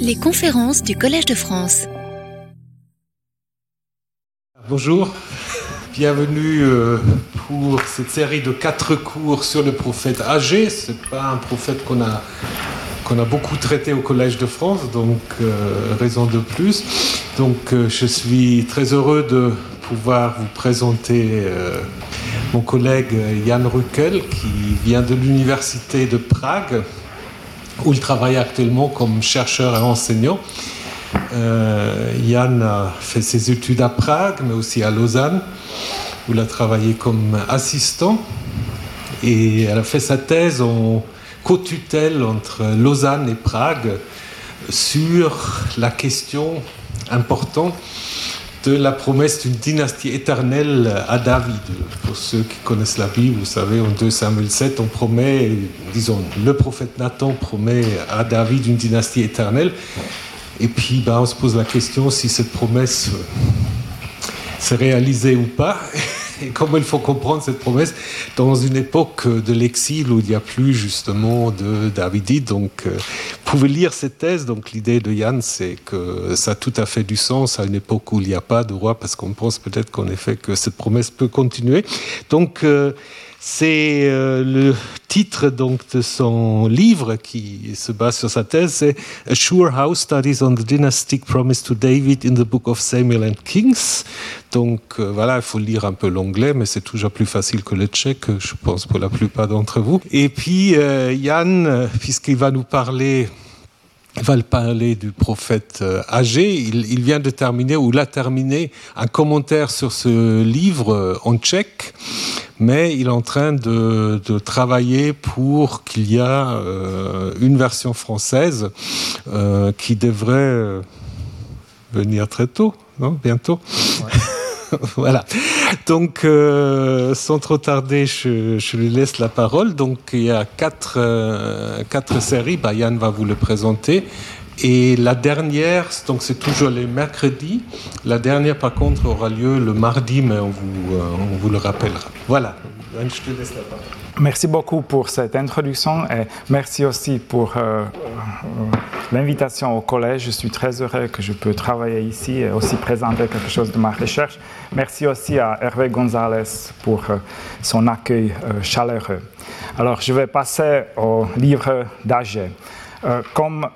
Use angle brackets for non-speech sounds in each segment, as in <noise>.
Les conférences du Collège de France. Bonjour, bienvenue euh, pour cette série de quatre cours sur le prophète âgé. Ce n'est pas un prophète qu'on a, a beaucoup traité au Collège de France, donc euh, raison de plus. Donc euh, je suis très heureux de pouvoir vous présenter mon collègue Jan Ruckel qui vient de l'Université de Prague où il travaille actuellement comme chercheur et enseignant. Euh, Yann a fait ses études à Prague, mais aussi à Lausanne, où il a travaillé comme assistant. Et elle a fait sa thèse en co-tutelle entre Lausanne et Prague sur la question importante de la promesse d'une dynastie éternelle à David. Pour ceux qui connaissent la Bible, vous savez, en 2 Samuel 7, on promet, disons, le prophète Nathan promet à David une dynastie éternelle. Et puis, ben, on se pose la question si cette promesse s'est réalisée ou pas <laughs> et comment il faut comprendre cette promesse dans une époque de l'exil où il n'y a plus justement de Davidite. Donc, euh, vous pouvez lire cette thèse. Donc, l'idée de Yann, c'est que ça a tout à fait du sens à une époque où il n'y a pas de roi, parce qu'on pense peut-être qu'en effet que cette promesse peut continuer. Donc, euh, c'est euh, le titre donc de son livre qui se base sur sa thèse, c'est A Sure House Studies on the Dynastic Promise to David in the Book of Samuel and Kings. Donc euh, voilà, il faut lire un peu l'anglais, mais c'est toujours plus facile que le tchèque, je pense pour la plupart d'entre vous. Et puis euh, Yann, puisqu'il va nous parler va parler du prophète âgé. Il, vient de terminer, ou l'a terminé, un commentaire sur ce livre en tchèque mais il est en train de, travailler pour qu'il y a euh, une version française euh, qui devrait euh, venir très tôt, non? Bientôt? <laughs> voilà. Donc, euh, sans trop tarder, je, lui laisse la parole. Donc, il y a quatre, euh, quatre séries. Bah, Yann va vous le présenter. Et la dernière, donc c'est toujours les mercredis. La dernière, par contre, aura lieu le mardi, mais on vous, euh, on vous le rappellera. Voilà, je te laisse la parole. Merci beaucoup pour cette introduction et merci aussi pour euh, euh, l'invitation au collège. Je suis très heureux que je peux travailler ici et aussi présenter quelque chose de ma recherche. Merci aussi à Hervé Gonzalez pour euh, son accueil chaleureux. Alors, je vais passer au livre d'Agé. Euh, comme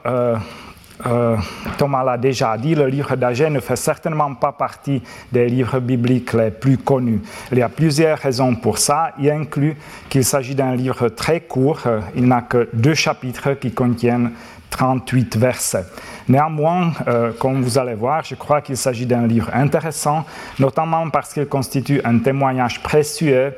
euh, Thomas l'a déjà dit, le livre d'Agé ne fait certainement pas partie des livres bibliques les plus connus. Il y a plusieurs raisons pour ça. Il inclut qu'il s'agit d'un livre très court. Il n'a que deux chapitres qui contiennent 38 versets. Néanmoins, euh, comme vous allez voir, je crois qu'il s'agit d'un livre intéressant, notamment parce qu'il constitue un témoignage précieux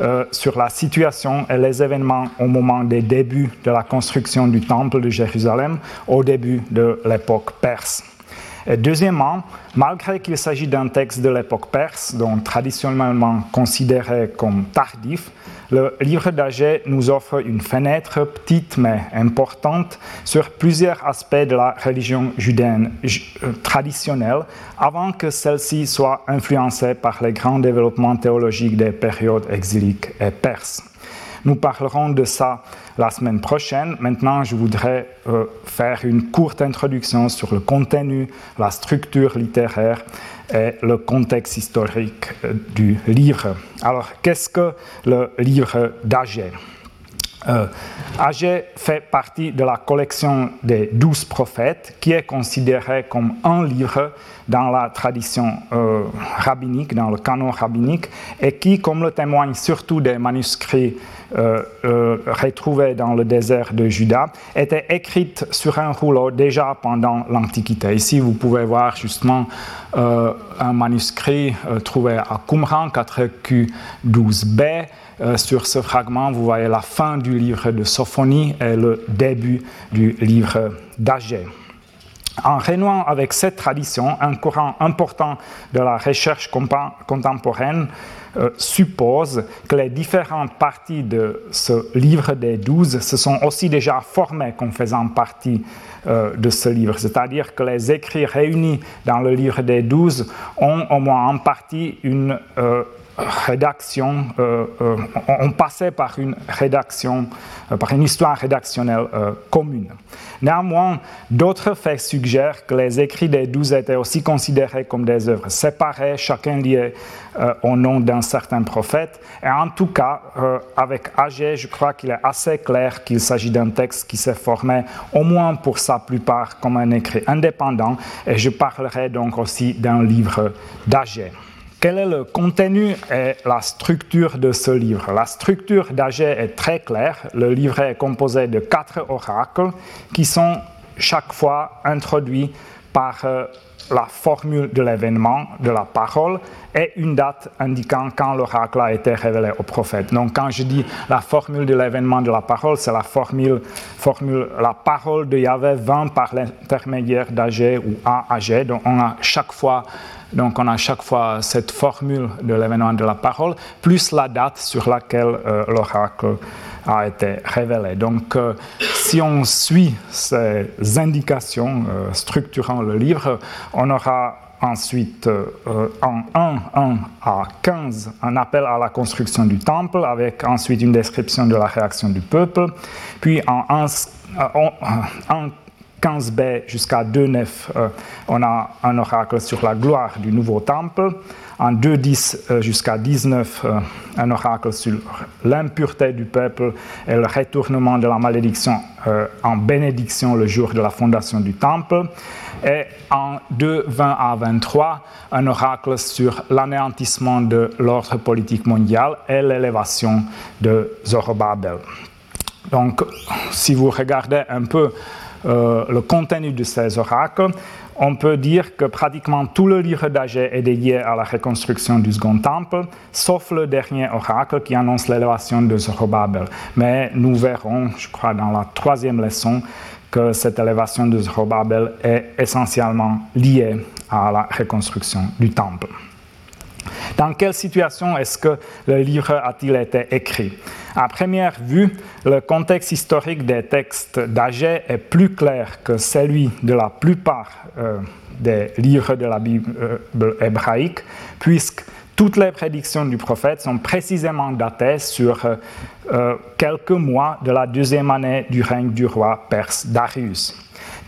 euh, sur la situation et les événements au moment des débuts de la construction du temple de Jérusalem, au début de l'époque perse. Et deuxièmement, malgré qu'il s'agit d'un texte de l'époque perse, donc traditionnellement considéré comme tardif, le livre d'Agé nous offre une fenêtre petite mais importante sur plusieurs aspects de la religion judaine traditionnelle avant que celle-ci soit influencée par les grands développements théologiques des périodes exiliques et perses. Nous parlerons de ça la semaine prochaine. Maintenant, je voudrais euh, faire une courte introduction sur le contenu, la structure littéraire et le contexte historique euh, du livre. Alors, qu'est-ce que le livre d'Agé euh, Agé fait partie de la collection des douze prophètes, qui est considéré comme un livre dans la tradition euh, rabbinique, dans le canon rabbinique, et qui, comme le témoignent surtout des manuscrits euh, euh, retrouvés dans le désert de Juda, était écrite sur un rouleau déjà pendant l'Antiquité. Ici, vous pouvez voir justement un manuscrit trouvé à Qumran, 4Q12b. Euh, sur ce fragment, vous voyez la fin du livre de Sophonie et le début du livre d'Agé. En renouant avec cette tradition, un courant important de la recherche contemporaine euh, suppose que les différentes parties de ce livre des douze se sont aussi déjà formées comme faisant partie euh, de ce livre. C'est-à-dire que les écrits réunis dans le livre des douze ont au moins en partie une euh, rédaction, on, passait par une rédaction, par une histoire rédactionnelle commune. Néanmoins, d'autres faits suggèrent que les écrits des douze étaient aussi considérés comme des œuvres séparées, chacun lié au nom d'un certain prophète. Et en tout cas, avec Agé, je crois qu'il est assez clair qu'il s'agit d'un texte qui s'est formé au moins pour sa plupart comme un écrit indépendant. Et je parlerai donc aussi d'un livre d'Agé. Quel est le contenu et la structure de ce livre? La structure d'Agé est très claire. Le livre est composé de quatre oracles qui sont chaque fois introduits par euh, la formule de l'événement, de la parole, et une date indiquant quand l'oracle a été révélé au prophète. Donc quand je dis la formule de l'événement de la parole, c'est la formule, la parole de Yahvé 20 par l'intermédiaire d'Agé ou AAG. Donc on a chaque fois donc on a chaque fois cette formule de l'événement de la parole, plus la date sur laquelle euh, l'oracle a été révélé. Donc euh, si on suit ces indications euh, structurant le livre, on aura ensuite en 1, 1 à 15 un appel à la construction du temple avec ensuite une description de la réaction du peuple, puis en 1, 1 15b jusqu'à 2.9, euh, on a un oracle sur la gloire du nouveau temple. En 2.10 euh, jusqu'à 19, euh, un oracle sur l'impureté du peuple et le retournement de la malédiction en bénédiction le jour de la fondation du temple. Et en 2.20 à 23, un oracle sur l'anéantissement de l'ordre politique mondial et l'élévation de Zorobabel. Donc, si vous regardez un peu euh, le contenu de ces oracles, on peut dire que pratiquement tout le livre d'Agé est dédié à la reconstruction du second temple, sauf le dernier oracle qui annonce l'élévation de Zorobabel. Mais nous verrons, je crois, dans la troisième leçon, que cette élévation de Zorobabel est essentiellement liée à la reconstruction du temple. Dans quelle situation est-ce que le livre a-t-il été écrit? À première vue, le contexte historique des textes d'Agé est plus clair que celui de la plupart euh, des livres de la Bible euh, hébraïque, puisque toutes les prédictions du prophète sont précisément datées sur euh, quelques mois de la deuxième année du règne du roi perse Darius.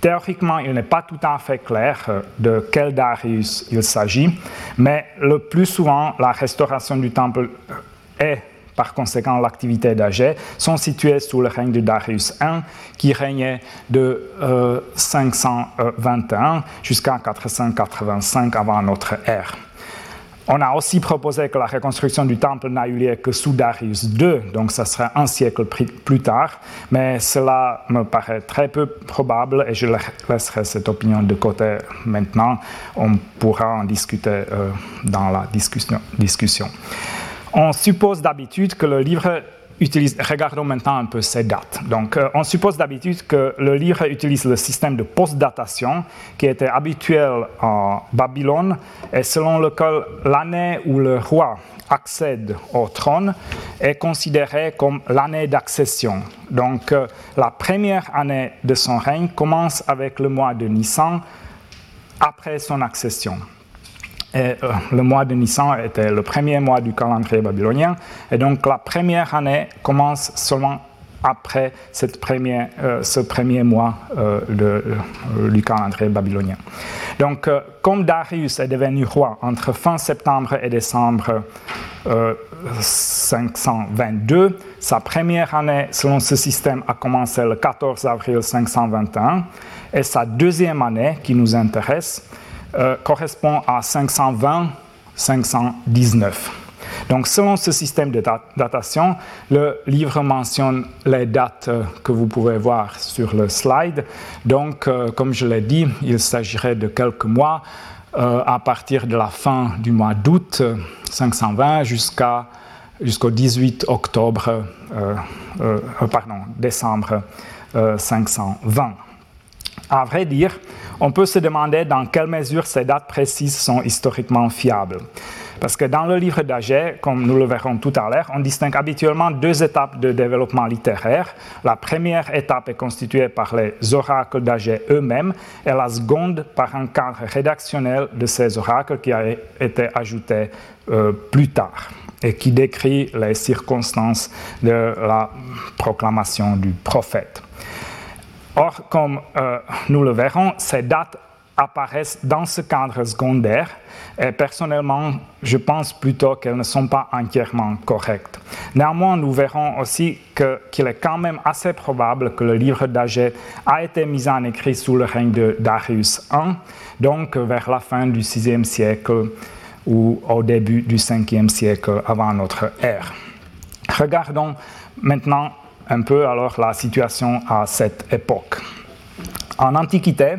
Théoriquement, il n'est pas tout à fait clair euh, de quel Darius il s'agit, mais le plus souvent, la restauration du temple et euh, par conséquent l'activité d'Agé sont situées sous le règne de Darius I, qui régnait de 521 euh, jusqu'à 485 avant notre ère. On a aussi proposé que la reconstruction du temple n'a eu lieu que sous Darius II, donc ça serait un siècle plus tard, mais cela me paraît très peu probable et je laisserai cette opinion de côté maintenant. On pourra en discuter euh, dans la discussion. On suppose d'habitude que le livre regardons maintenant un peu ces dates. Donc, euh, on suppose d'habitude que le livre utilise le système de post-datation qui était habituel en Babylone et selon lequel l'année où le roi accède au trône est considérée comme l'année d'accession. Donc, euh, la première année de son règne commence avec le mois de Nissan après son accession. Euh, le mois de Nissan était le premier mois du calendrier babylonien. Et donc la première année commence seulement après euh, ce premier mois euh, du calendrier babylonien. Donc, comme Darius est devenu roi entre fin septembre et décembre 522, sa première année selon ce système a commencé le 14 avril 521 et sa deuxième année qui nous intéresse euh, correspond à 520-519. Donc, selon ce système de datation, le livre mentionne les dates euh, que vous pouvez voir sur le slide. Donc, euh, comme je l'ai dit, il s'agirait de quelques mois à partir de la fin du mois d'août 520 jusqu'à jusqu'au 18 octobre, pardon, décembre 520. À vrai dire, on peut se demander dans quelle mesure ces dates précises sont historiquement fiables. Parce que dans le livre d'Agé, comme nous le verrons tout à l'heure, on distingue habituellement deux étapes de développement littéraire. La première étape est constituée par les oracles d'Agé eux-mêmes et la seconde par un cadre rédactionnel de ces oracles qui a été ajouté euh, plus tard et qui décrit les circonstances de la proclamation du prophète. Or, comme euh, nous le verrons, ces dates apparaissent dans ce cadre secondaire et personnellement, je pense plutôt qu'elles ne sont pas entièrement correctes. Néanmoins, nous verrons aussi qu'il est quand même assez probable que le livre d'Agé a été mis en écrit sous le règne de Darius I, donc vers la fin du VIe siècle ou au début du 5e siècle avant notre ère. Regardons maintenant un peu alors la situation à cette époque. En Antiquité,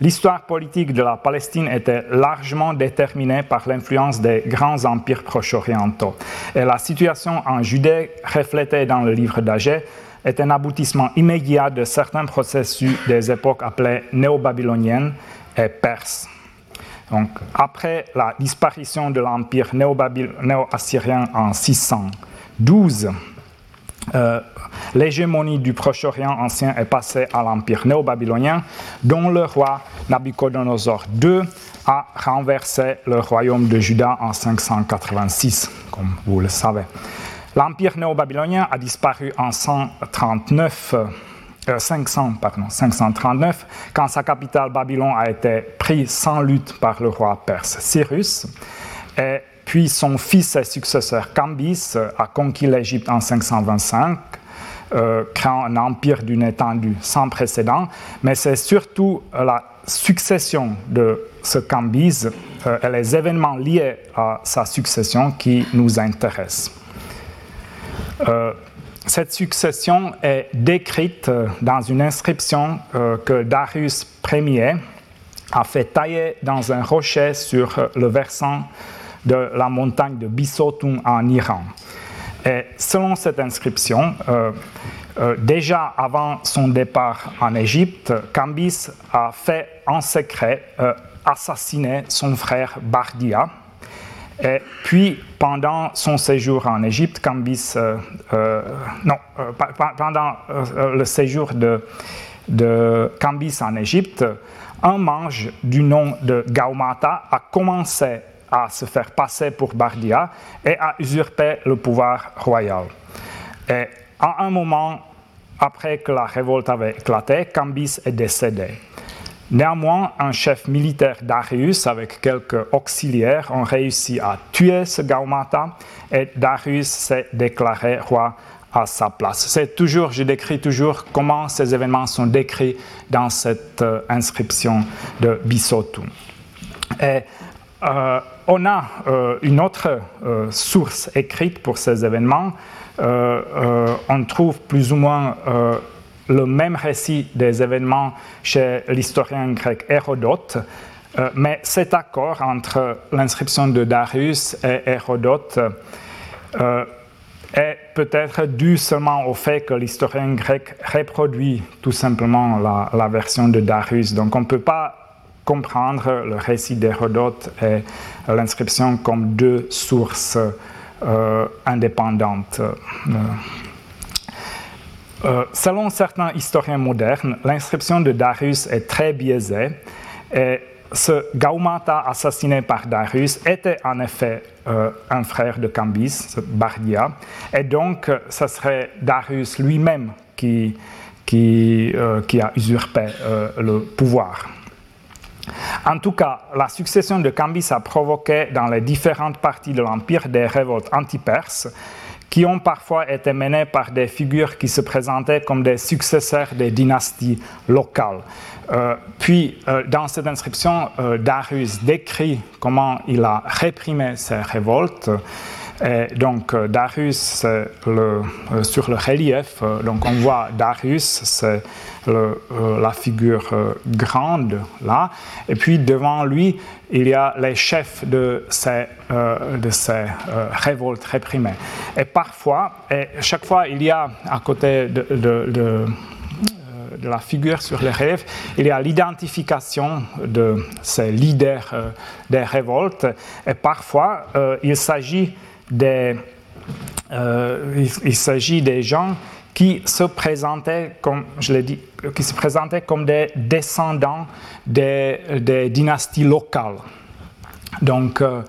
l'histoire politique de la Palestine était largement déterminée par l'influence des grands empires proche-orientaux. Et la situation en Judée, reflétée dans le livre d'Agé, est un aboutissement immédiat de certains processus des époques appelées néo-babyloniennes et perses. Donc, après la disparition de l'empire néo-assyrien en 612, euh, l'hégémonie du Proche-Orient ancien est passée à l'empire néo-babylonien, dont le roi Nabucodonosor II a renversé le royaume de Juda en 586, comme vous le savez. L'empire néo-babylonien a disparu en 139 500, euh, 539, quand sa capitale Babylone a été prise sans lutte par le roi perse Cyrus. Puis son fils et successeur Cambis a conquis l'Égypte en 525, euh, créant un empire d'une étendue sans précédent. Mais c'est surtout la succession de ce Cambis euh, et les événements liés à sa succession qui nous intéressent. Cette succession est décrite euh, dans une inscription euh, que Darius Ier a fait tailler dans un rocher sur euh, le versant de la montagne de Bissotum en Iran. Et selon cette inscription, déjà avant son départ en Égypte, Cambis a fait en secret assassiner son frère Bardia, et puis, pendant son séjour en Égypte, Cambis, euh, euh, non, euh, pendant le séjour de, Cambis en Égypte, un mage du nom de Gaumata a commencé à se faire passer pour Bardia et a usurpé le pouvoir royal. Et à un moment après que la révolte avait éclaté, Cambis est décédé. Néanmoins, un chef militaire Darius avec quelques auxiliaires ont réussi à tuer ce Gaumata et Darius s'est déclaré roi à sa place. C'est toujours, je décris toujours comment ces événements sont décrits dans cette euh, inscription de Bisotu. Et euh, on a euh, une autre source écrite pour ces événements. on trouve plus ou moins le même récit des événements chez l'historien grec Hérodote, euh, mais cet accord entre l'inscription de Darius et Hérodote euh, est peut-être dû seulement au fait que l'historien grec reproduit tout simplement la, version de Darius. Donc on ne peut pas comprendre le récit d'Hérodote et l'inscription comme deux sources euh, indépendantes. Euh, selon certains historiens modernes, l'inscription de Darius est très biaisée et ce Gaumata assassiné par Darius était en effet euh, un frère de Cambis, Bardia, et donc ce serait Darius lui-même qui, a usurpé le pouvoir. En tout cas, la succession de Cambis a provoqué dans les différentes parties de l'Empire des révoltes anti-perses qui ont parfois été menés par des figures qui se présentaient comme des successeurs des dynasties locales. Euh, puis, euh, dans cette inscription, euh, Darius décrit comment il a réprimé ces révoltes. Et donc, Darius, le, sur le relief, donc on voit Darius, c'est la figure grande là, et puis devant lui, il y a les chefs de ces, révoltes réprimées. Et parfois, et chaque fois, il y a à côté de la figure sur les rêves, il y a l'identification de ces leaders des révoltes et parfois il s'agit des, il s'agit des gens qui se présentaient comme, je l'ai dit, qui se présentaient comme des descendants des, dynasties locales. Donc, euh,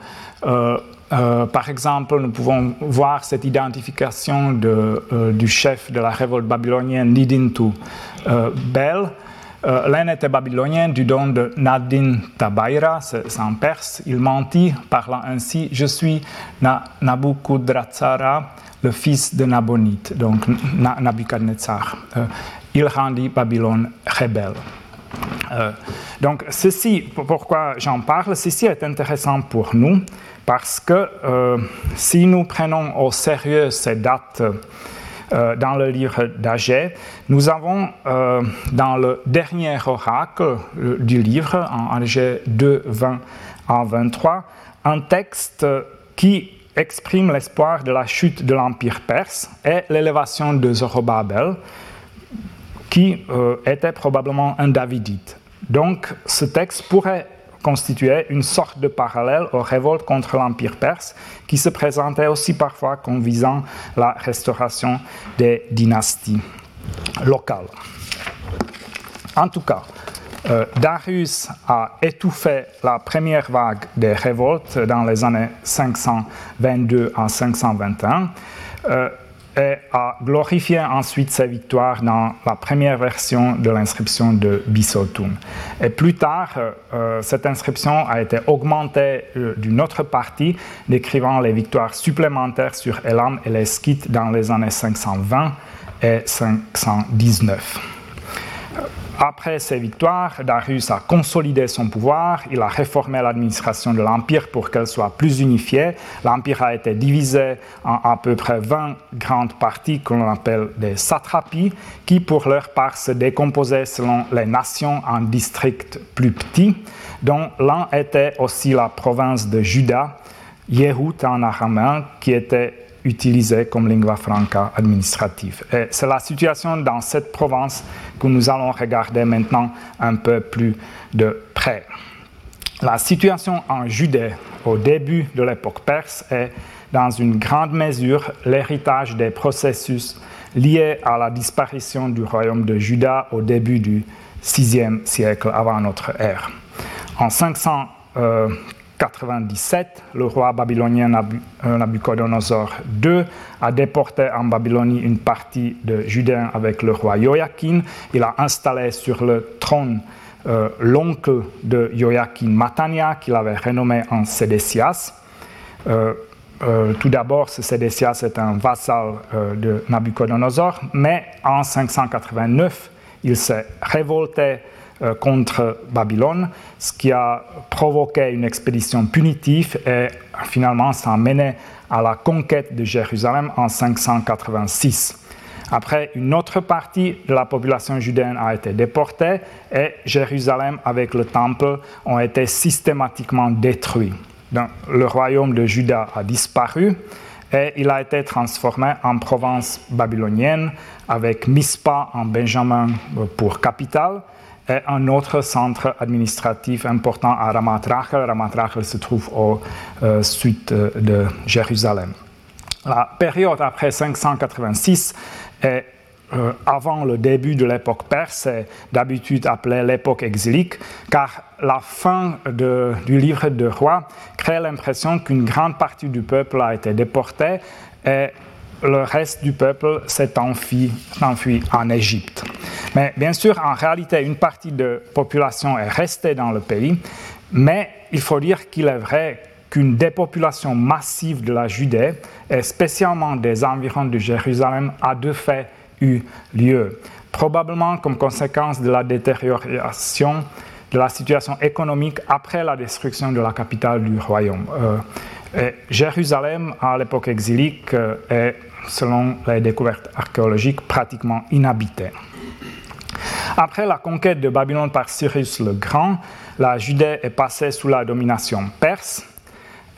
euh, euh, par exemple, nous pouvons voir cette identification de, du chef de la révolte babylonienne Nidintu Bel. L'un était babylonien du don de Nadin Tabaira, c'est en perse. Il mentit, parlant ainsi Je suis Nabucodonosor, le fils de Nabonite, donc Nabucodonosor. Euh, il rendit Babylone rebelle. Euh, donc, ceci, pourquoi j'en parle, ceci est intéressant pour nous parce que euh, si nous prenons au sérieux ces dates dans le livre d'Agé, nous avons dans le dernier oracle du livre, en Agé 2, 20 à 23, un texte qui exprime l'espoir de la chute de l'Empire perse et l'élévation de Zorobabel, qui euh, était probablement un Davidite. Donc ce texte pourrait constituer une sorte de parallèle aux révoltes contre l'Empire perse, qui se présentait aussi parfois comme visant la restauration des dynasties locales. En tout cas, euh, Darius a étouffé la première vague des révoltes dans les années 522 à 521 euh, et a glorifié ensuite ses victoires dans la première version de l'inscription de Bissotum. Et plus tard, euh, cette inscription a été augmentée d'une autre partie, décrivant les victoires supplémentaires sur Elam et les Skythes dans les années 520 et 519. Après ces victoires, Darius a consolidé son pouvoir, il a réformé l'administration de l'Empire pour qu'elle soit plus unifiée. L'Empire a été divisé en à peu près 20 grandes parties que l'on appelle des satrapies, qui pour leur part se décomposaient selon les nations en districts plus petits, dont l'un était aussi la province de Juda, Yehut en araméen, qui était utilisé comme lingua franca administrative. Et c'est la situation dans cette province que nous allons regarder maintenant un peu plus de près. La situation en Judée au début de l'époque perse est dans une grande mesure l'héritage des processus liés à la disparition du royaume de Juda au début du VIe siècle avant notre ère. En 500, 97, le roi babylonien euh, Nabucodonosor II a déporté en Babylonie une partie de Judéens avec le roi Joachim. Il a installé sur le trône euh, l'oncle de Joachim Matania, qu'il avait renommé en Sédécias. Euh, tout d'abord, ce Sédécias est un vassal de Nabucodonosor, mais en 589, il s'est révolté contre Babylone, ce qui a provoqué une expédition punitive et finalement ça a mené à la conquête de Jérusalem en 586. Après, une autre partie de la population judaine a été déportée et Jérusalem avec le temple ont été systématiquement détruits. le royaume de Juda a disparu et il a été transformé en province babylonienne avec Mispa en Benjamin pour capitale et un autre centre administratif important à Ramat Rachel. Ramat Rachel se trouve au euh, sud de Jérusalem. La période après 586 est euh, avant le début de l'époque perse, est d'habitude appelée l'époque exilique, car la fin du livre de roi crée l'impression qu'une grande partie du peuple a été déportée et le reste du peuple s'est enfui, en Égypte. Mais bien sûr, en réalité, une partie de la population est restée dans le pays, mais il faut dire qu'il est vrai qu'une dépopulation massive de la Judée, et spécialement des environs de Jérusalem, a de fait eu lieu, probablement comme conséquence de la détérioration de la situation économique après la destruction de la capitale du royaume. Euh, Jérusalem, à l'époque exilique, euh, est selon les découvertes archéologiques, pratiquement inhabité. Après la conquête de Babylone par Cyrus le Grand, la Judée est passée sous la domination perse.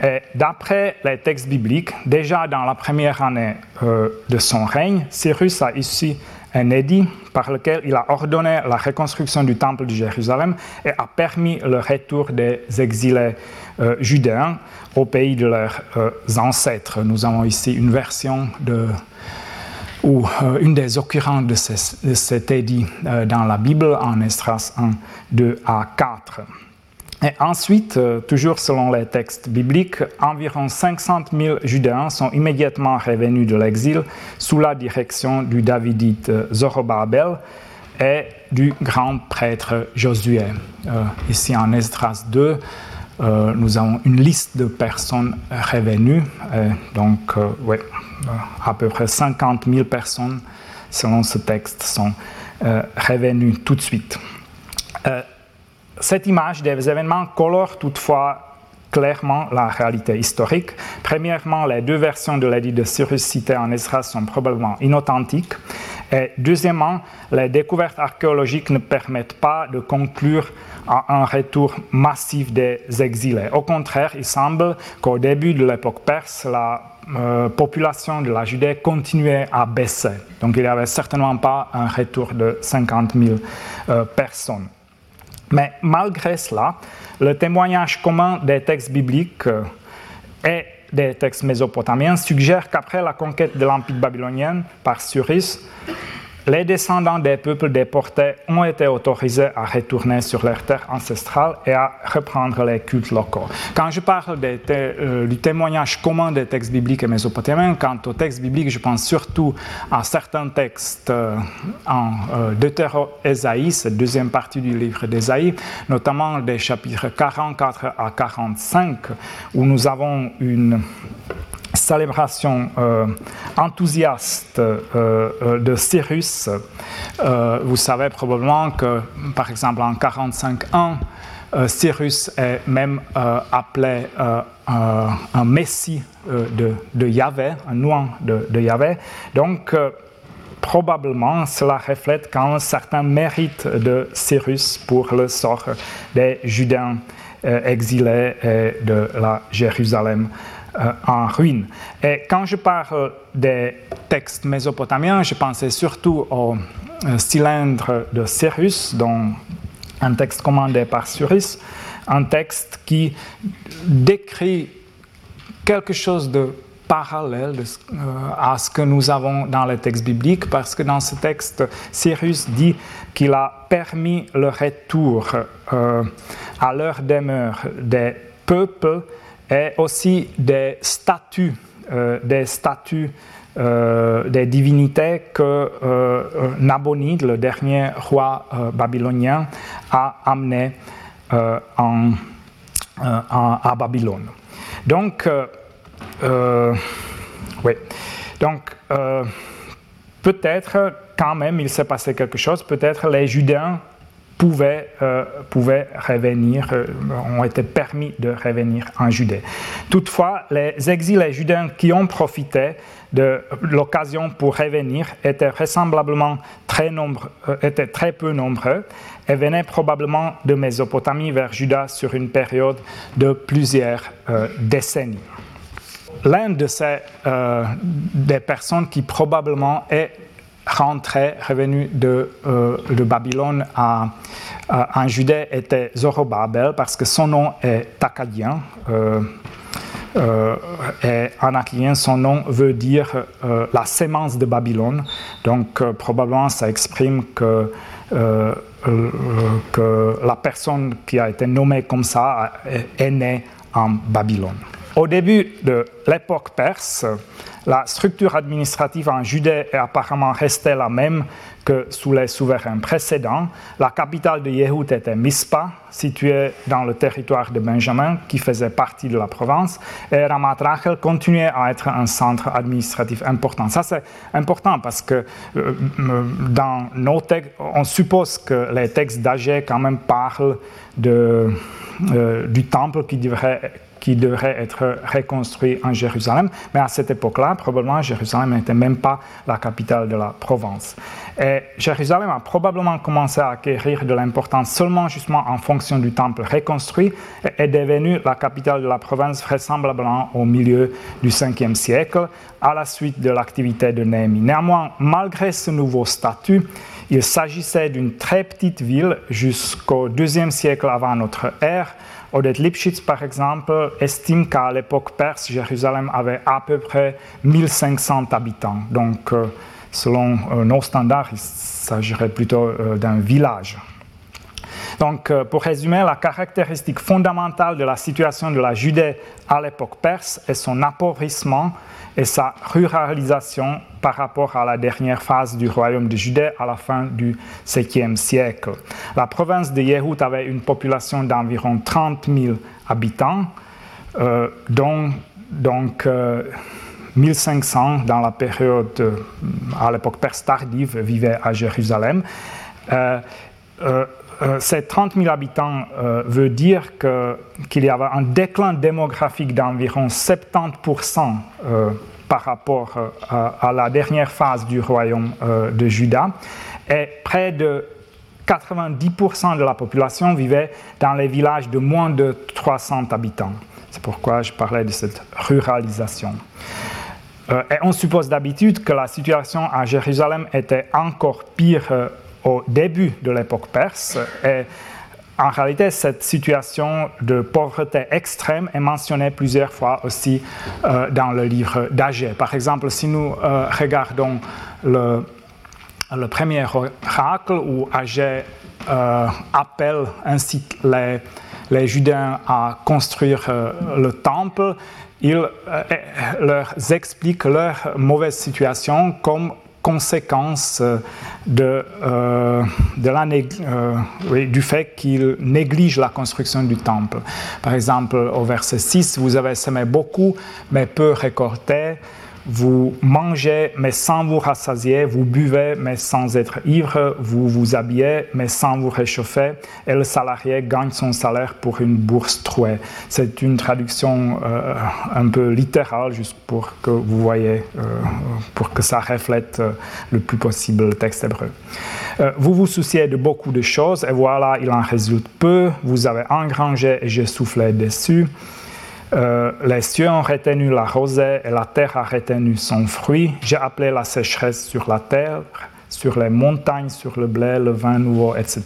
Et d'après les textes bibliques, déjà dans la première année euh, de son règne, Cyrus a ici un édit par lequel il a ordonné la reconstruction du temple de Jérusalem et a permis le retour des exilés euh, judéens au pays de leurs euh, ancêtres. Nous avons ici une version de ou euh, une des occurrences de, cet édit dans la Bible en Estras 1, 2 à 4. Et ensuite, toujours selon les textes bibliques, environ 500 000 Judéens sont immédiatement revenus de l'exil sous la direction du Davidite Zorobabel et du grand prêtre Josué. ici en Esdras 2, euh, nous avons une liste de personnes revenues, donc euh, ouais, euh, à peu près 50 000 personnes, selon ce texte, sont revenues tout de suite. cette image des événements colore toutefois clairement la réalité historique. Premièrement, les deux versions de l'édit de Cyrus citées en Israël sont probablement inauthentiques. Et deuxièmement, les découvertes archéologiques ne permettent pas de conclure à un retour massif des exilés. Au contraire, il semble qu'au début de l'époque perse, la euh, population de la Judée continuait à baisser. Donc il n'y avait certainement pas un retour de 50 000 euh, personnes. Mais malgré cela, le témoignage commun des textes bibliques euh, et des textes mésopotamiens suggère qu'après la conquête de l'Empire babylonien par Cyrus, les descendants des peuples déportés ont été autorisés à retourner sur leurs terres ancestrales et à reprendre les cultes locaux. Quand je parle euh, du témoignage commun des textes bibliques et mésopotamiens, quant aux textes bibliques, je pense surtout à certains textes euh, en euh, Deutéro-Ésaïe, cette deuxième partie du livre d'Ésaïe, notamment des chapitres 44 à 45, où nous avons une célébration euh, enthousiaste euh, euh, de Cyrus, vous savez probablement que, par exemple, en 45.1, Cyrus est même appelé un messie de, de, Yahvé, un noir de, de Yahvé. Donc, probablement, cela reflète quand certain mérite de Cyrus pour le sort des Judéens exilés et de la Jérusalem euh, en ruine. Et quand je parle des textes mésopotamiens, je pensais surtout au euh, cylindre de Cyrus, dont un texte commandé par Cyrus, un texte qui décrit quelque chose de parallèle euh, à ce que nous avons dans les textes bibliques, parce que dans ce texte, Cyrus dit qu'il a permis le retour à leur demeure des peuples et aussi des statues, euh, des statues euh, des divinités que euh, Nabonide, le dernier roi babylonien, a amené en, à Babylone. Donc, oui. Donc, peut-être quand même il s'est passé quelque chose, peut-être les Judéens pouvaient, euh, revenir, euh, ont été permis de revenir en Judée. Toutefois, les exilés judains qui ont profité de l'occasion pour revenir étaient vraisemblablement très, nombreux, euh, étaient très peu nombreux et venaient probablement de Mésopotamie vers Juda sur une période de plusieurs décennies. L'un de ces des personnes qui probablement est rentré, revenu de, de Babylone à, euh, en Judée était Zorobabel parce que son nom est acadien. Euh, euh, et en acadien, son nom veut dire la sémence de Babylone. Donc, probablement, ça exprime que, que la personne qui a été nommée comme ça est née en Babylone. Au début de l'époque perse, la structure administrative en Judée est apparemment restée la même que sous les souverains précédents. La capitale de Yehud était Mispa, située dans le territoire de Benjamin, qui faisait partie de la province, et Ramat Rachel continuait à être un centre administratif important. Ça, c'est important parce que euh, dans nos textes, on suppose que les textes d'Agé quand même parlent euh, du temple qui devrait qui devrait être reconstruit en Jérusalem. Mais à cette époque-là, probablement, Jérusalem n'était même pas la capitale de la province. Et Jérusalem a probablement commencé à acquérir de l'importance seulement justement en fonction du temple reconstruit et est devenue la capitale de la province vraisemblablement au milieu du 5e siècle, à la suite de l'activité de Néhémie. Néanmoins, malgré ce nouveau statut, il s'agissait d'une très petite ville jusqu'au IIe siècle avant notre ère. Odette Lipschitz, par exemple, estime qu'à l'époque perse, Jérusalem avait à peu près 1500 habitants. Donc, euh, selon euh, nos standards, il s'agirait plutôt euh, d'un village. Donc, pour résumer, la caractéristique fondamentale de la situation de la Judée à l'époque perse est son appauvrissement et sa ruralisation par rapport à la dernière phase du royaume de Judée à la fin du 7e siècle. La province de Yehud avait une population d'environ 30 000 habitants, euh, dont donc 1500 euh, dans la période euh, à l'époque perse tardive vivaient à Jérusalem. Ces 30 000 habitants veut dire qu'il y avait un déclin démographique d'environ 70% par rapport euh, à, la dernière phase du royaume euh, de Juda. Et près de 90% de la population vivait dans les villages de moins de 300 habitants. C'est pourquoi je parlais de cette ruralisation. Euh, et on suppose d'habitude que la situation à Jérusalem était encore pire au début de l'époque perse. Et en réalité, cette situation de pauvreté extrême est mentionnée plusieurs fois aussi euh, dans le livre d'Agé. Par exemple, si nous euh, regardons le, premier oracle où Agé euh, appelle ainsi les, les Judéens à construire le temple, il leur explique leur mauvaise situation comme conséquence de, euh, de la, euh, du fait qu'il néglige la construction du temple. Par exemple, au verset 6, vous avez semé beaucoup, mais peu récolté vous mangez mais sans vous rassasier, vous buvez mais sans être ivre, vous vous habillez mais sans vous réchauffer, et le salarié gagne son salaire pour une bourse trouée. C'est une traduction euh, un peu littérale, juste pour que vous voyez, euh, pour que ça reflète euh, le plus possible le texte hébreu. vous vous souciez de beaucoup de choses, et voilà, il en résulte peu. Vous avez engrangé et j'ai soufflé dessus. Euh, les cieux ont retenu la rosée et la terre a retenu son fruit. J'ai appelé la sécheresse sur la terre, sur les montagnes, sur le blé, le vin nouveau, etc.,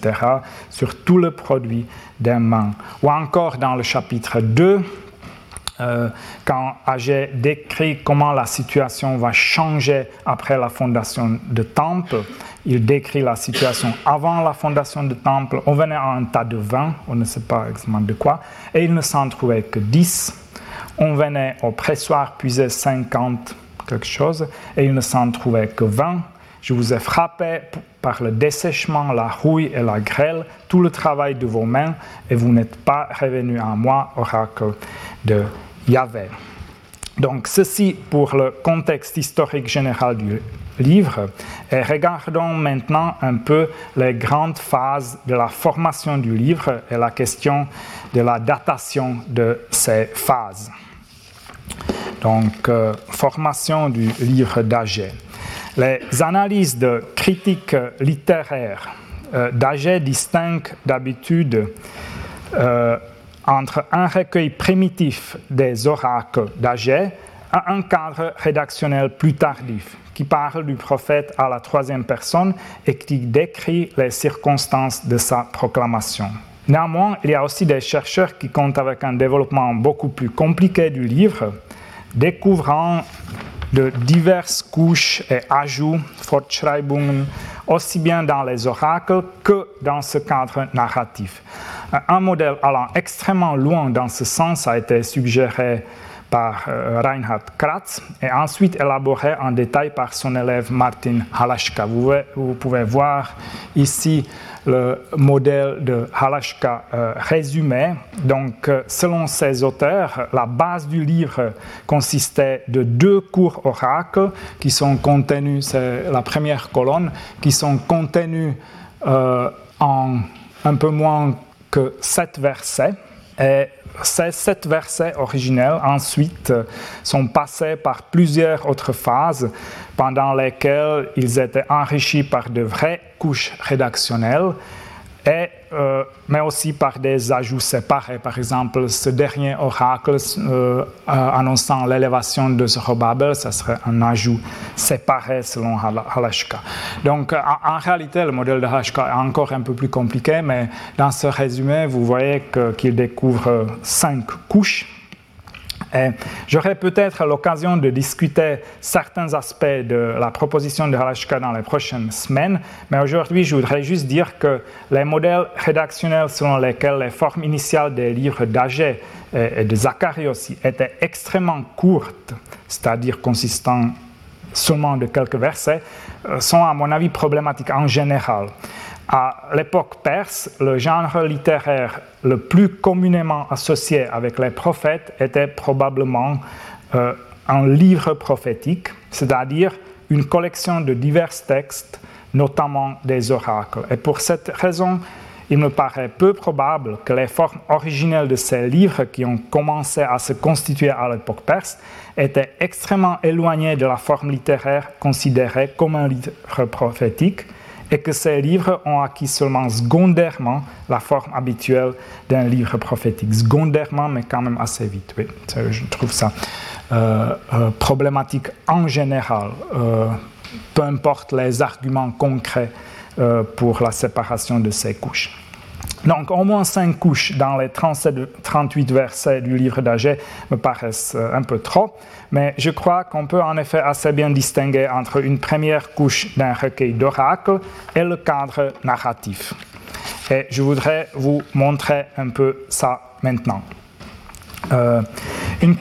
sur tout le produit des mains. Ou encore dans le chapitre 2, euh, quand Agé décrit comment la situation va changer après la fondation du temple, il décrit la situation avant la fondation du temple. On venait à un tas de vin, on ne sait pas exactement de quoi, et il ne s'en trouvait que 10. On venait au pressoir puiser 50 quelque chose, et il ne s'en trouvait que 20. Je vous ai frappé par le dessèchement, la rouille et la grêle, tout le travail de vos mains, et vous n'êtes pas revenu à moi, oracle de Yahvé. Donc ceci pour le contexte historique général du livre. Et regardons maintenant un peu les grandes phases de la formation du livre et la question de la datation de ces phases. Donc, euh, formation du livre d'Agé. Les analyses de critique littéraire euh, d'Agé distinguent d'habitude euh, entre un recueil primitif des oracles d'Agé un cadre rédactionnel plus tardif qui parle du prophète à la troisième personne et qui décrit les circonstances de sa proclamation. Néanmoins, il y a aussi des chercheurs qui comptent avec un développement beaucoup plus compliqué du livre, découvrant de diverses couches et ajouts, Fortschreibungen, aussi bien dans les oracles que dans ce cadre narratif. Un modèle allant extrêmement loin dans ce sens a été suggéré par euh, Reinhard Kratz et ensuite élaboré en détail par son élève Martin Halaschka. Vous, pouvez voir ici le modèle de Halaschka euh, résumé. Donc, euh, selon ces auteurs, la base du livre consistait de deux courts oracles qui sont contenus, c'est la première colonne, qui sont contenus en un peu moins que sept versets Et ces sept versets originels, ensuite, sont passés par plusieurs autres phases pendant lesquelles ils étaient enrichis par de vraies couches rédactionnelles et, euh, mais aussi par des ajouts séparés. Par exemple, ce dernier oracle euh, annonçant l'élévation de Zorobabel, ce serait un ajout séparé selon Halashka. Donc, en, réalité, le modèle de Halashka est encore un peu plus compliqué, mais dans ce résumé, vous voyez qu'il découvre cinq couches J'aurai peut-être l'occasion de discuter certains aspects de la proposition de Halashka dans les prochaines semaines, mais aujourd'hui, je voudrais juste dire que les modèles rédactionnels selon lesquels les formes initiales des livres d'Agé et de Zacharie aussi étaient extrêmement courtes, c'est-à-dire consistant seulement de quelques versets, euh, sont à mon avis problématiques en général. À l'époque perse, le genre littéraire le plus communément associé avec les prophètes était probablement euh, un livre prophétique, c'est-à-dire une collection de divers textes, notamment des oracles. Et pour cette raison, il me paraît peu probable que les formes originelles de ces livres qui ont commencé à se constituer à l'époque perse étaient extrêmement éloignées de la forme littéraire considérée comme un livre prophétique et que ces livres ont acquis seulement secondairement la forme habituelle d'un livre prophétique. Secondairement, mais quand même assez vite. Je trouve ça euh, euh, problématique en général, euh, peu importe les arguments concrets pour la séparation de ces couches. Donc, au moins cinq couches dans les 37, 38 versets du livre d'Agé me paraissent un peu trop, mais je crois qu'on peut en effet assez bien distinguer entre une première couche d'un recueil d'oracles et le cadre narratif. Et je voudrais vous montrer un peu ça maintenant. Euh, une,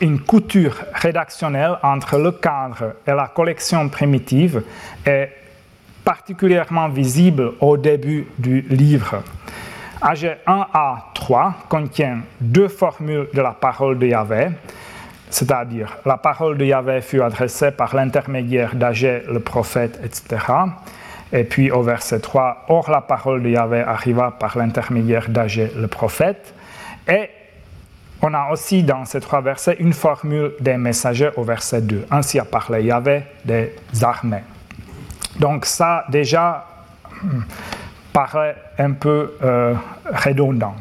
une couture rédactionnelle entre le cadre et la collection primitive est particulièrement visible au début du livre. AG 1a 3 contient deux formules de la parole de Yahvé, c'est-à-dire la parole de Yahvé fut adressée par l'intermédiaire d'Agé le prophète, etc. Et puis au verset 3, Or la parole de Yahvé arriva par l'intermédiaire d'Agé le prophète. Et on a aussi dans ces trois versets une formule des messagers au verset 2. Ainsi a parlé Yahvé des armées. Donc ça déjà hmm, paraît un peu euh, redondant.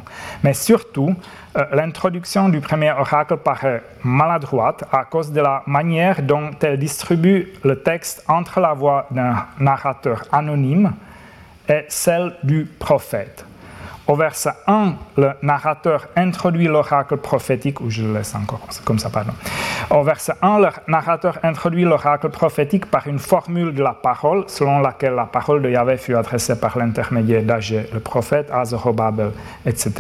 Mais surtout, euh, l'introduction du premier oracle paraît maladroite à cause de la manière dont elle distribue le texte entre la voix d'un narrateur anonyme et celle du prophète. Au verset 1, le narrateur introduit l'oracle prophétique, ou je le laisse encore comme ça, pardon. Au verset 1, le narrateur introduit l'oracle prophétique par une formule de la parole, selon laquelle la parole de Yahvé fut adressée par l'intermédiaire d'Agé, le prophète, à etc.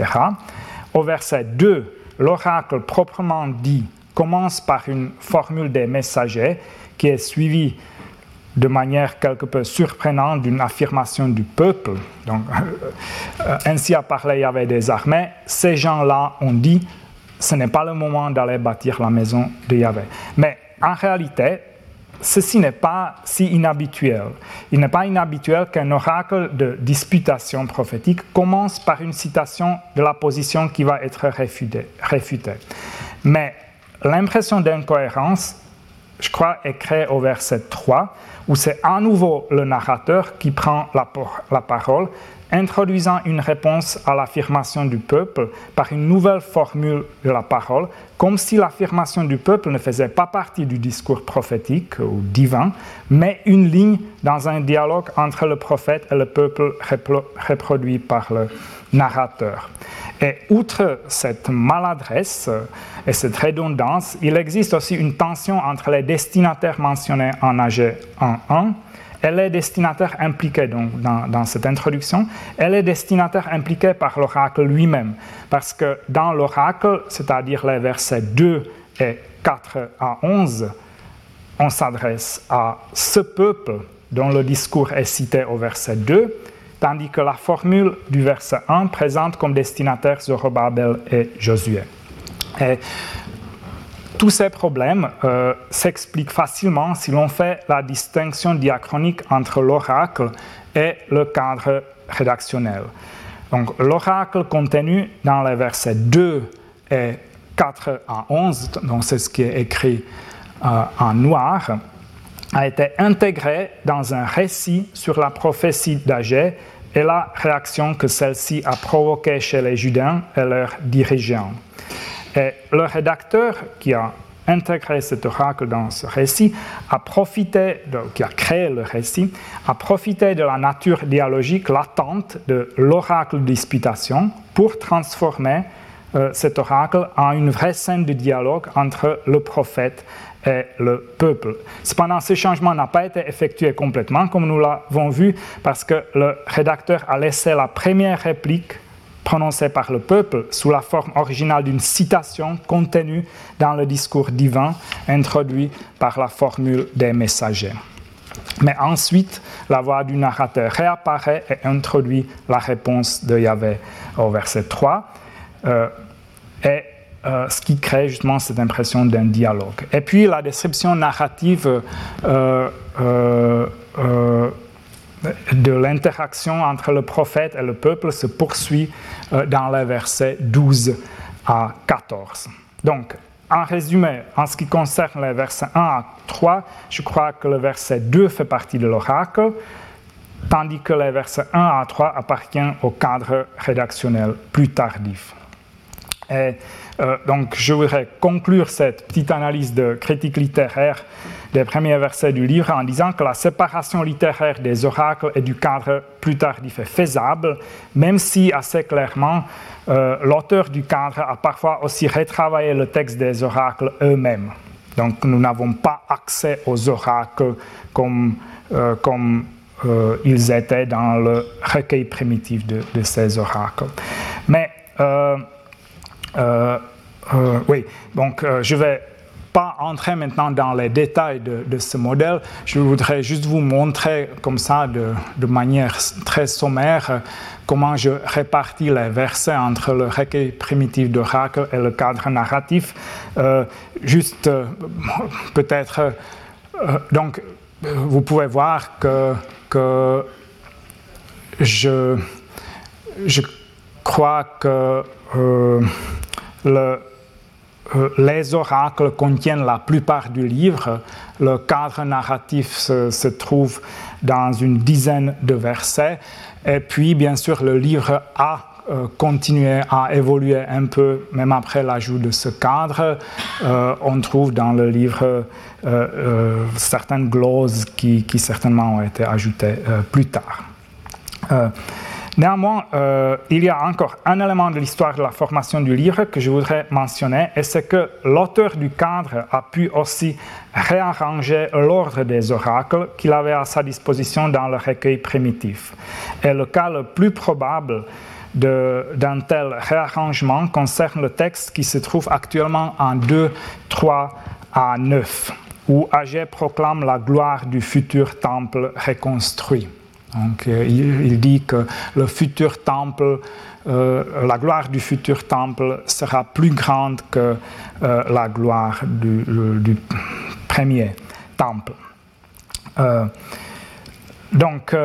Au verset 2, l'oracle proprement dit commence par une formule des messagers qui est suivie de manière quelque peu surprenante d'une affirmation du peuple. Donc, <laughs> euh, ainsi a parlé Yahvé des armées. Ces gens-là ont dit ce n'est pas le moment d'aller bâtir la maison de Yahvé. Mais en réalité, ceci n'est pas si inhabituel. Il n'est pas inhabituel qu'un oracle de disputation prophétique commence par une citation de la position qui va être réfutée. réfutée. Mais l'impression d'incohérence, je crois, est créée au verset 3 où c'est à nouveau le narrateur qui prend la, parole, introduisant une réponse à l'affirmation du peuple par une nouvelle formule de la parole, comme si l'affirmation du peuple ne faisait pas partie du discours prophétique ou divin, mais une ligne dans un dialogue entre le prophète et le peuple reproduit par le narrateur. Et outre cette maladresse et cette redondance, il existe aussi une tension entre les destinataires mentionnés en AG 1.1 et les destinataires impliqués dans, dans, cette introduction, et les destinataires impliqués par l'oracle lui-même. Parce que dans l'oracle, c'est-à-dire les versets 2 et 4 à 11, on s'adresse à ce peuple dont le discours est cité au verset 2, tandis que la formule du verset 1 présente comme destinataires Zorobabel et Josué. Tous ces problèmes euh, s'expliquent facilement si l'on fait la distinction diachronique entre l'oracle et le cadre rédactionnel. Donc l'oracle contenu dans les versets 2 et 4 à 11, donc c'est ce qui est écrit euh, en noir, a été intégré dans un récit sur la prophétie d'Agé et la réaction que celle-ci a provoquée chez les Judains et leurs dirigeants. Et le rédacteur qui a intégré cet oracle dans ce récit a profité, qui a créé le récit, a profité de la nature dialogique latente de l'oracle de disputation pour transformer euh, cet oracle en une vraie scène de dialogue entre le prophète et le peuple. Cependant, ce changement n'a pas été effectué complètement, comme nous l'avons vu, parce que le rédacteur a laissé la première réplique prononcée par le peuple sous la forme originale d'une citation contenue dans le discours divin introduit par la formule des messagers. Mais ensuite, la voix du narrateur réapparaît et introduit la réponse de Yahvé au verset 3. Euh, et euh, ce qui crée justement cette impression d'un dialogue. Et puis la description narrative euh, euh, de l'interaction entre le prophète et le peuple se poursuit dans les versets 12 à 14. Donc, en résumé, en ce qui concerne les versets 1 à 3, je crois que le verset 2 fait partie de l'oracle, tandis que les versets 1 à 3 appartiennent au cadre rédactionnel plus tardif. Et euh, donc, je voudrais conclure cette petite analyse de critique littéraire des premiers versets du livre en disant que la séparation littéraire des oracles et du cadre plus tardif est faisable, même si assez clairement euh, l'auteur du cadre a parfois aussi retravaillé le texte des oracles eux-mêmes. Donc nous n'avons pas accès aux oracles comme, euh, ils étaient dans le recueil primitif de, de ces oracles. Mais oui, donc euh, je ne vais pas entrer maintenant dans les détails de, ce modèle. Je voudrais juste vous montrer comme ça, de, manière très sommaire, comment je répartis les versets entre le recueil primitif d'oracle et le cadre narratif. juste peut-être, donc vous pouvez voir que, je crois que le, euh, les oracles contiennent la plupart du livre. Le cadre narratif se, trouve dans une dizaine de versets. Et puis, bien sûr, le livre a euh, continué à évoluer un peu, même après l'ajout de ce cadre. Euh, on trouve dans le livre certaines gloses qui, certainement ont été ajoutées plus tard. Néanmoins, euh, il y a encore un élément de l'histoire de la formation du livre que je voudrais mentionner, et c'est que l'auteur du cadre a pu aussi réarranger l'ordre des oracles qu'il avait à sa disposition dans le recueil primitif. Et le cas le plus probable d'un tel réarrangement concerne le texte qui se trouve actuellement en 2, 3 à 9, où Agé proclame la gloire du futur temple reconstruit. Donc, euh, il, dit que le futur temple, euh, la gloire du futur temple sera plus grande que euh, la gloire du, premier temple. donc,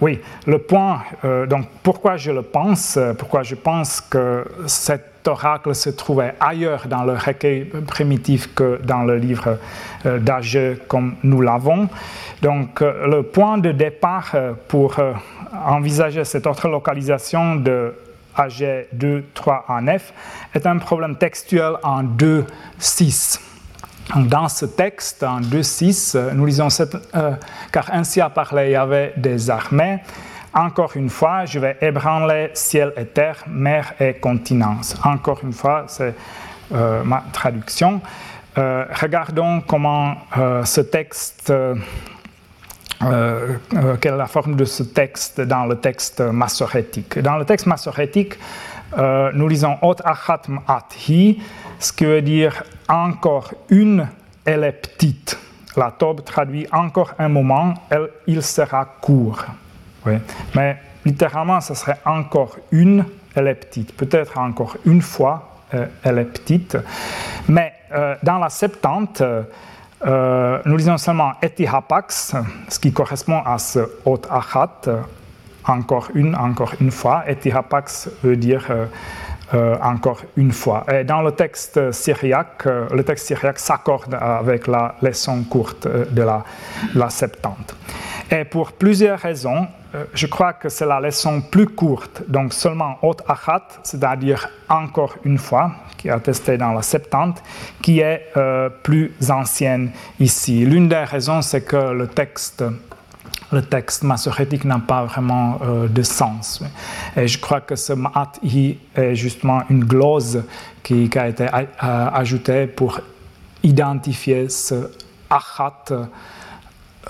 oui, le point, donc pourquoi je le pense, pourquoi je pense que cet oracle se trouvait ailleurs dans le recueil primitif que dans le livre d'Ageux comme nous l'avons, donc, euh, le point de départ euh, pour euh, envisager cette autre localisation de AG 2, 3 en F est un problème textuel en 2, 6. Dans ce texte, en 2, 6, nous lisons car ainsi a parlé Yahvé des armées. Encore une fois, je vais ébranler ciel et terre, mer et continence. Encore une fois, c'est ma traduction. regardons comment ce texte euh, euh, quelle est la forme de ce texte dans le texte massorétique. Dans le texte massorétique, euh, nous lisons Ot achatm hi, ce qui veut dire encore une, elle est petite. La Tobe traduit encore un moment, il sera court. Mais littéralement, ce serait encore une, petite. Peut-être encore une fois, elle est petite. Mais dans la Septante, euh, nous lisons seulement etihapax, ce qui correspond à ce ot achat, encore une, encore une fois, et Tirapax veut dire euh, encore une fois. Et dans le texte syriaque, euh, le texte syriaque s'accorde avec la leçon courte euh, de la Septante. Et pour plusieurs raisons, je crois que c'est la leçon plus courte, donc seulement Ot Achat, c'est-à-dire encore une fois, qui est attestée dans la Septante, qui est plus ancienne ici. L'une des raisons, c'est que le texte le texte n'a pas vraiment euh, de sens. Et je crois que ce ma'at est justement une glose qui, a été ajoutée pour identifier ce achat,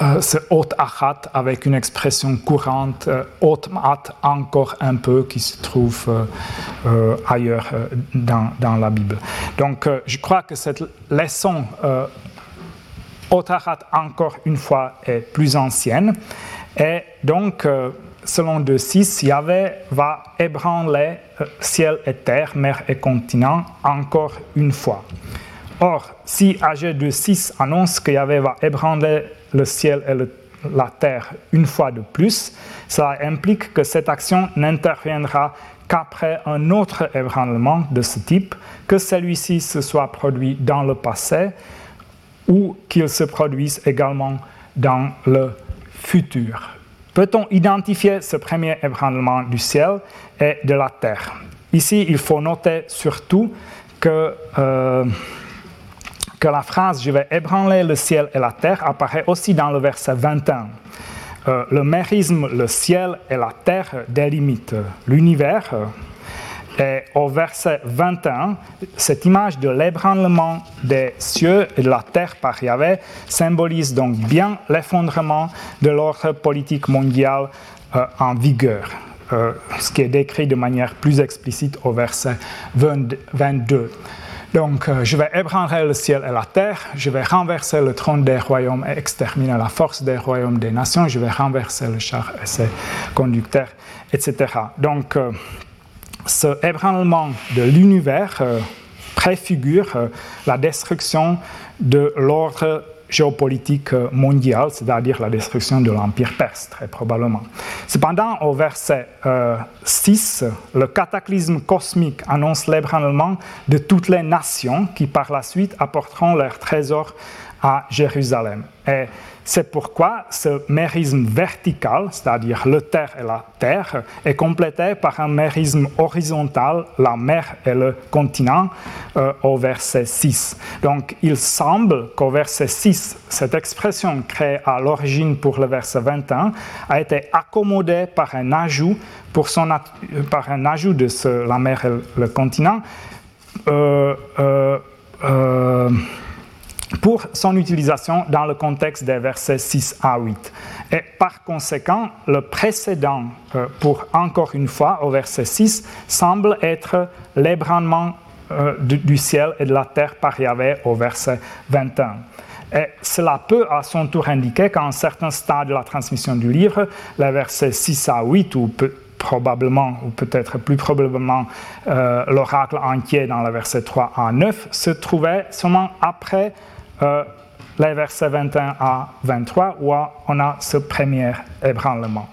euh, ce haut achat avec une expression courante, euh, haut ma'at encore un peu, qui se trouve ailleurs dans, la Bible. Donc je crois que cette leçon Otarat, encore une fois, est plus ancienne. Et donc, euh, selon 2.6, Yahvé va ébranler euh, ciel et terre, mer et continent, encore une fois. Or, si AG 2.6 annonce que Yahvé va ébranler le ciel et la terre une fois de plus, cela implique que cette action n'interviendra qu'après un autre ébranlement de ce type, que celui-ci se soit produit dans le passé ou qu'ils se produisent également dans le futur. Peut-on identifier ce premier ébranlement du ciel et de la terre? Ici, il faut noter surtout que, euh, que la phrase Je vais ébranler le ciel et la terre apparaît aussi dans le verset 21. Euh, le mérisme, le ciel et la terre délimitent l'univers et au verset 21, cette image de l'ébranlement des cieux et de la terre par Yahvé symbolise donc bien l'effondrement de l'ordre politique mondial euh, en vigueur, euh, ce qui est décrit de manière plus explicite au verset 22. Donc, euh, je vais ébranler le ciel et la terre, je vais renverser le trône des royaumes et exterminer la force des royaumes des nations, je vais renverser le char et ses conducteurs, etc. Donc, ce ébranlement de l'univers euh, préfigure euh, la destruction de l'ordre géopolitique euh, mondial, c'est-à-dire la destruction de l'Empire perse, très probablement. Cependant, au verset 6, le cataclysme cosmique annonce l'ébranlement de toutes les nations qui par la suite apporteront leurs trésors à Jérusalem. Et c'est pourquoi ce mérisme vertical, c'est-à-dire le terre et la terre, est complété par un mérisme horizontal, la mer et le continent, euh, au verset 6. Donc il semble qu'au verset 6, cette expression créée à l'origine pour le verset 21 a été accommodée par un ajout, par un ajout de la mer et le continent. Euh, euh, pour son utilisation dans le contexte des versets 6 à 8. Et par conséquent, le précédent, euh, pour encore une fois, au verset 6, semble être l'ébranlement euh, du, ciel et de la terre par Yahvé au verset 21. Et cela peut à son tour indiquer qu'à un certain stade de la transmission du livre, les versets 6 à 8, ou probablement, ou peut-être plus probablement, euh, l'oracle entier dans le verset 3 à 9, se trouvait seulement après euh, les versets 21 à 23, où on a ce premier ébranlement.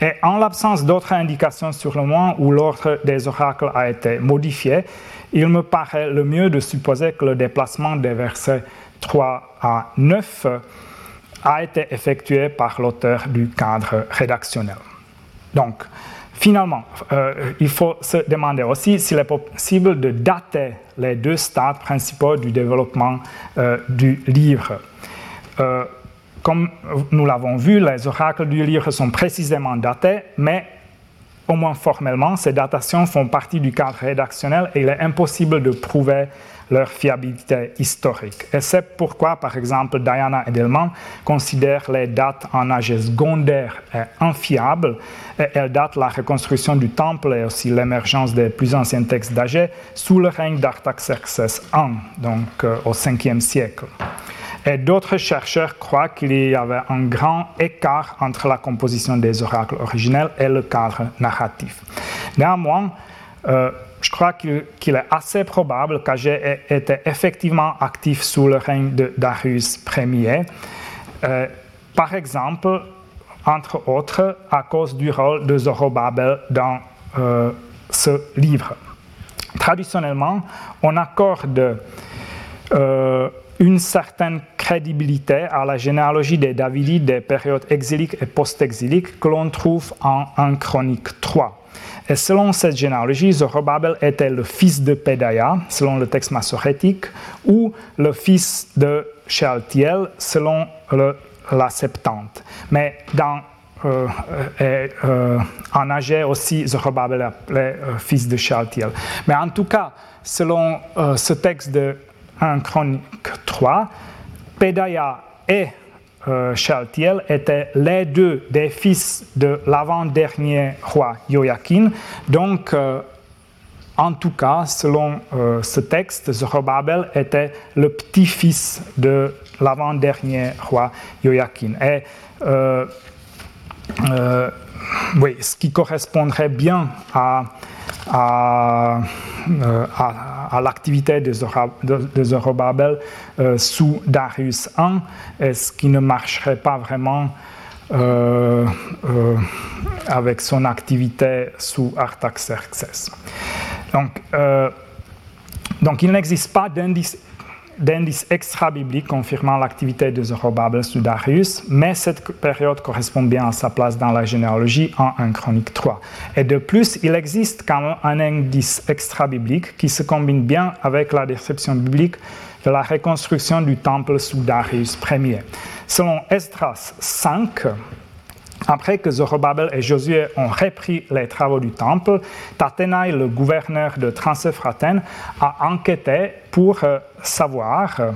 Et en l'absence d'autres indications sur le moment où l'ordre des oracles a été modifié, il me paraît le mieux de supposer que le déplacement des versets 3 à 9 a été effectué par l'auteur du cadre rédactionnel. Donc, Finalement, euh, il faut se demander aussi s'il est possible de dater les deux stades principaux du développement euh, du livre. Euh, comme nous l'avons vu, les oracles du livre sont précisément datés, mais au moins formellement, ces datations font partie du cadre rédactionnel et il est impossible de prouver leur fiabilité historique. Et c'est pourquoi, par exemple, Diana Edelman considère les dates en âge secondaire infiables et elle date la reconstruction du temple et aussi l'émergence des plus anciens textes d'âge sous le règne d'Artaxerxès I, donc euh, au 5e siècle. Et d'autres chercheurs croient qu'il y avait un grand écart entre la composition des oracles originels et le cadre narratif. Néanmoins, euh, je crois qu'il est assez probable qu'Agé était effectivement actif sous le règne de Darius Ier. Euh, par exemple, entre autres à cause du rôle de Zorobabel dans euh, ce livre. Traditionnellement, on accorde euh, une certaine crédibilité à la généalogie des Davidites des périodes exiliques et post-exiliques que l'on trouve en 1 Chronique 3. Et selon cette généalogie, Zorobabel était le fils de Pedaya, selon le texte massorétique, ou le fils de Shealtiel, selon la Septante? Mais dans euh, euh, en âge aussi, Zorobabel appelé euh, fils de Shealtiel. Mais en tout cas, selon euh, ce texte de 1 Chronique 3, Pedaya et euh, Shaltiel étaient les deux des fils de l'avant-dernier roi Joachim. Donc, euh, en tout cas, selon euh, ce texte, Zorobabel était le petit-fils de l'avant-dernier roi Joachim. Et oui, ce qui correspondrait bien à à, euh, à, l'activité de, Zorobabel euh, sous Darius I, ce qui ne marcherait pas vraiment euh, avec son activité sous Artaxerxès. Donc, donc il n'existe pas d'indice d'indices extra-bibliques confirmant l'activité de Zorobabel sous Darius, mais cette période correspond bien à sa place dans la généalogie en 1 Chronique 3. Et de plus, il existe quand même un indice extra-biblique qui se combine bien avec la description biblique de la reconstruction du temple sous Darius Ier. Selon Esdras 5, après que Zorobabel et Josué ont repris les travaux du temple, Tatenai, le gouverneur de Transeuphratène, a enquêté pour euh, savoir euh,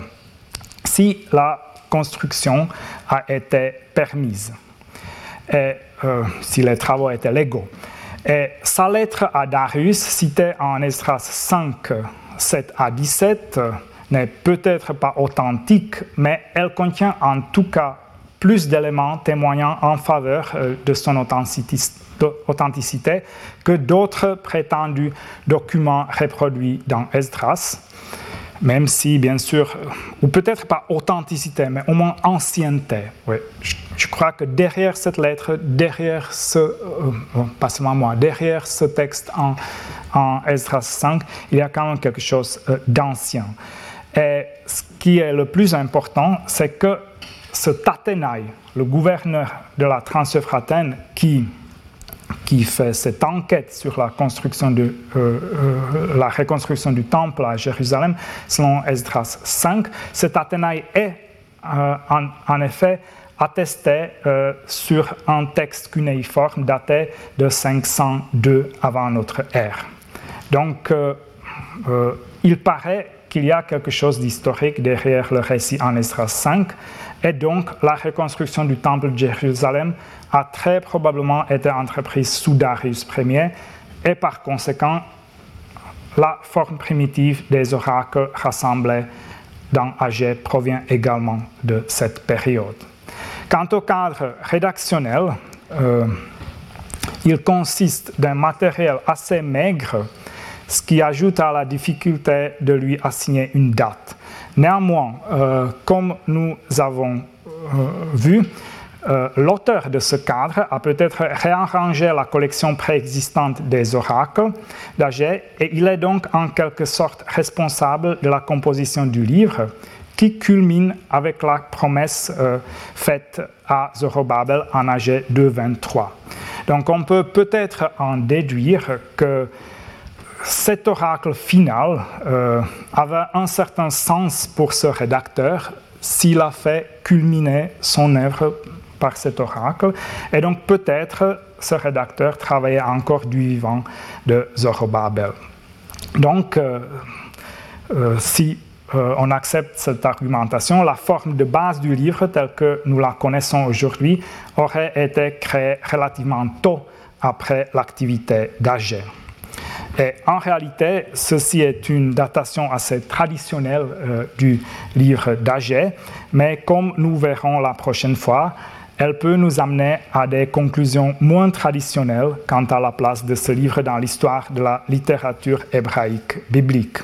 si la construction a été permise et euh, si les travaux étaient légaux. Et sa lettre à Darius, citée en Esdras 5, 7 à 17, n'est peut-être pas authentique, mais elle contient en tout cas plus d'éléments témoignant en faveur euh, de son authenticité que d'autres prétendus documents reproduits dans Esdras, même si, bien sûr, euh, ou peut-être pas authenticité, mais au moins ancienneté. Oui. Je, crois que derrière cette lettre, derrière ce, euh, pas seulement moi, derrière ce texte en, en Esdras 5, il y a quand même quelque chose d'ancien. Et ce qui est le plus important, c'est que ce Tatenai, le gouverneur de la Transeuphrataine, qui, qui fait cette enquête sur la, construction de, euh, euh, la reconstruction du temple à Jérusalem, selon Esdras 5, ce Tatenai est euh, en, effet attesté sur un texte cunéiforme daté de 502 avant notre ère. Donc, il paraît qu'il y a quelque chose d'historique derrière le récit en Esdras 5, et donc, la reconstruction du temple de Jérusalem a très probablement été entreprise sous Darius Ier et par conséquent, la forme primitive des oracles rassemblés dans AG provient également de cette période. Quant au cadre rédactionnel, euh, il consiste d'un matériel assez maigre, ce qui ajoute à la difficulté de lui assigner une date. Néanmoins, euh, comme nous avons euh, vu, euh, l'auteur de ce cadre a peut-être réarrangé la collection préexistante des oracles d'Agé et il est donc en quelque sorte responsable de la composition du livre qui culmine avec la promesse faite à Zorobabel en AG 2.23. Donc on peut peut-être en déduire que cet oracle final euh, avait un certain sens pour ce rédacteur s'il a fait culminer son œuvre par cet oracle. Et donc peut-être ce rédacteur travaillait encore du vivant de Zorobabel. Donc, euh, euh, si on accepte cette argumentation, la forme de base du livre tel que nous la connaissons aujourd'hui aurait été créée relativement tôt après l'activité d'Agé. En réalité, ceci est une datation assez traditionnelle euh, du livre d'Agé, mais comme nous verrons la prochaine fois, elle peut nous amener à des conclusions moins traditionnelles quant à la place de ce livre dans l'histoire de la littérature hébraïque biblique.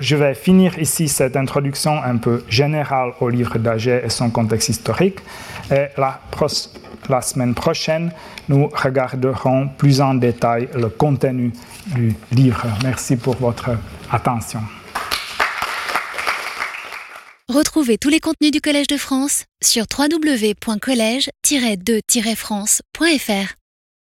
Je vais finir ici cette introduction un peu générale au livre d'Agé et son contexte historique. Et la la semaine prochaine, nous regarderons plus en détail le contenu du livre. Merci pour votre attention. Retrouvez tous les contenus du Collège de France sur www.colège-2-france.fr.